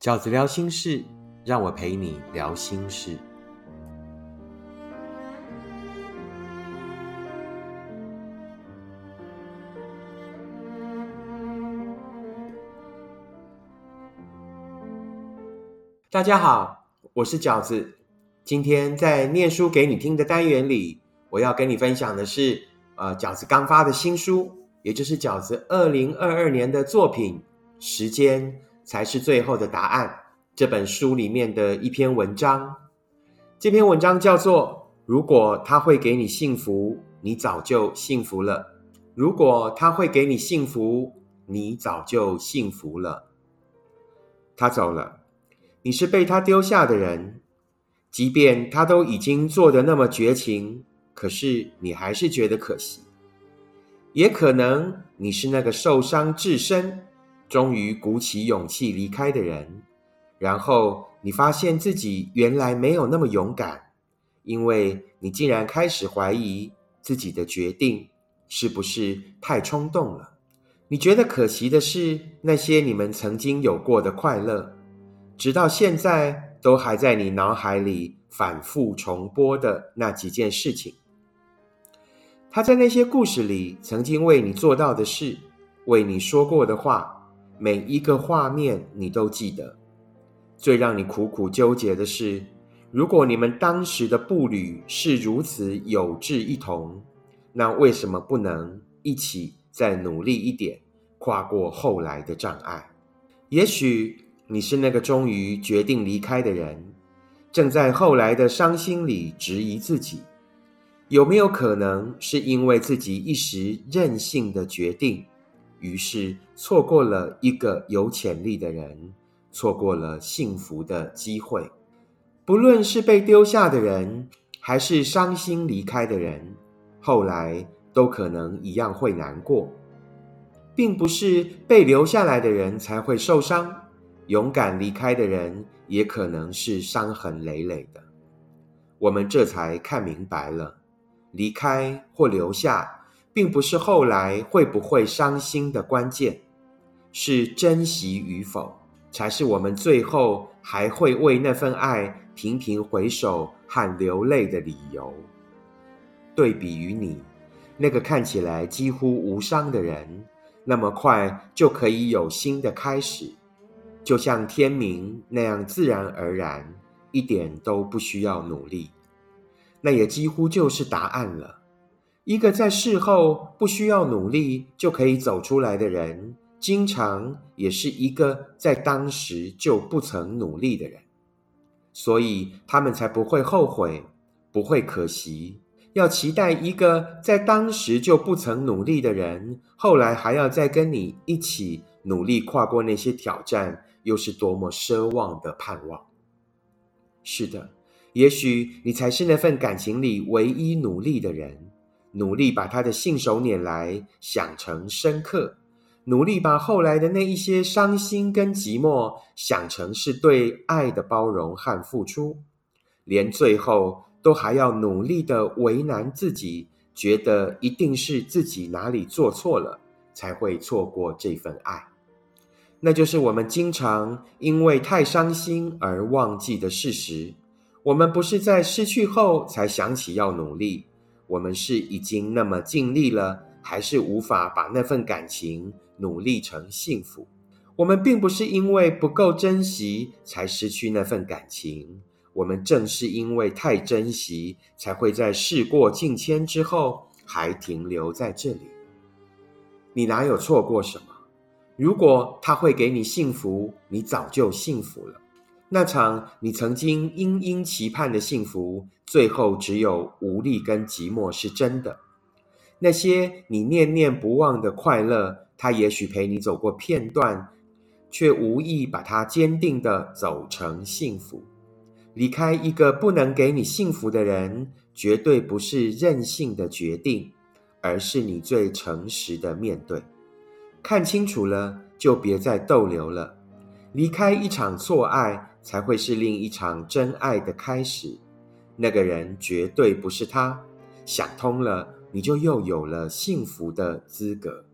饺子聊心事，让我陪你聊心事。大家好，我是饺子。今天在念书给你听的单元里，我要跟你分享的是，呃，饺子刚发的新书，也就是饺子二零二二年的作品《时间》。才是最后的答案。这本书里面的一篇文章，这篇文章叫做《如果他会给你幸福，你早就幸福了》。如果他会给你幸福，你早就幸福了。他走了，你是被他丢下的人。即便他都已经做的那么绝情，可是你还是觉得可惜。也可能你是那个受伤至深。终于鼓起勇气离开的人，然后你发现自己原来没有那么勇敢，因为你竟然开始怀疑自己的决定是不是太冲动了。你觉得可惜的是那些你们曾经有过的快乐，直到现在都还在你脑海里反复重播的那几件事情。他在那些故事里曾经为你做到的事，为你说过的话。每一个画面你都记得。最让你苦苦纠结的是，如果你们当时的步履是如此有志一同，那为什么不能一起再努力一点，跨过后来的障碍？也许你是那个终于决定离开的人，正在后来的伤心里质疑自己，有没有可能是因为自己一时任性的决定？于是错过了一个有潜力的人，错过了幸福的机会。不论是被丢下的人，还是伤心离开的人，后来都可能一样会难过。并不是被留下来的人才会受伤，勇敢离开的人也可能是伤痕累累的。我们这才看明白了，离开或留下。并不是后来会不会伤心的关键，是珍惜与否，才是我们最后还会为那份爱频频回首和流泪的理由。对比于你，那个看起来几乎无伤的人，那么快就可以有新的开始，就像天明那样自然而然，一点都不需要努力，那也几乎就是答案了。一个在事后不需要努力就可以走出来的人，经常也是一个在当时就不曾努力的人，所以他们才不会后悔，不会可惜。要期待一个在当时就不曾努力的人，后来还要再跟你一起努力跨过那些挑战，又是多么奢望的盼望。是的，也许你才是那份感情里唯一努力的人。努力把他的信手拈来想成深刻，努力把后来的那一些伤心跟寂寞想成是对爱的包容和付出，连最后都还要努力的为难自己，觉得一定是自己哪里做错了，才会错过这份爱。那就是我们经常因为太伤心而忘记的事实。我们不是在失去后才想起要努力。我们是已经那么尽力了，还是无法把那份感情努力成幸福？我们并不是因为不够珍惜才失去那份感情，我们正是因为太珍惜，才会在事过境迁之后还停留在这里。你哪有错过什么？如果他会给你幸福，你早就幸福了。那场你曾经殷殷期盼的幸福，最后只有无力跟寂寞是真的。那些你念念不忘的快乐，它也许陪你走过片段，却无意把它坚定的走成幸福。离开一个不能给你幸福的人，绝对不是任性的决定，而是你最诚实的面对。看清楚了，就别再逗留了。离开一场错爱。才会是另一场真爱的开始。那个人绝对不是他。想通了，你就又有了幸福的资格。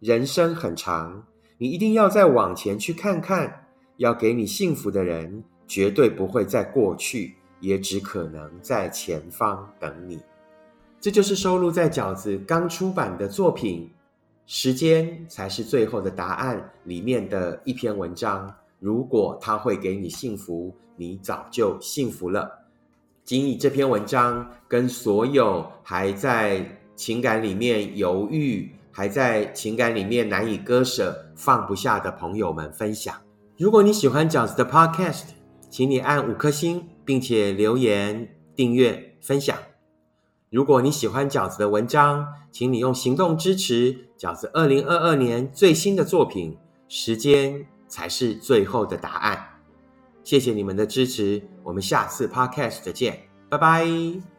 人生很长，你一定要再往前去看看，要给你幸福的人，绝对不会在过去，也只可能在前方等你。这就是收录在饺子刚出版的作品《时间才是最后的答案》里面的一篇文章。如果它会给你幸福，你早就幸福了。仅以这篇文章跟所有还在情感里面犹豫、还在情感里面难以割舍、放不下的朋友们分享。如果你喜欢饺子的 Podcast，请你按五颗星，并且留言、订阅、分享。如果你喜欢饺子的文章，请你用行动支持饺子二零二二年最新的作品。时间才是最后的答案。谢谢你们的支持，我们下次 Podcast 再见，拜拜。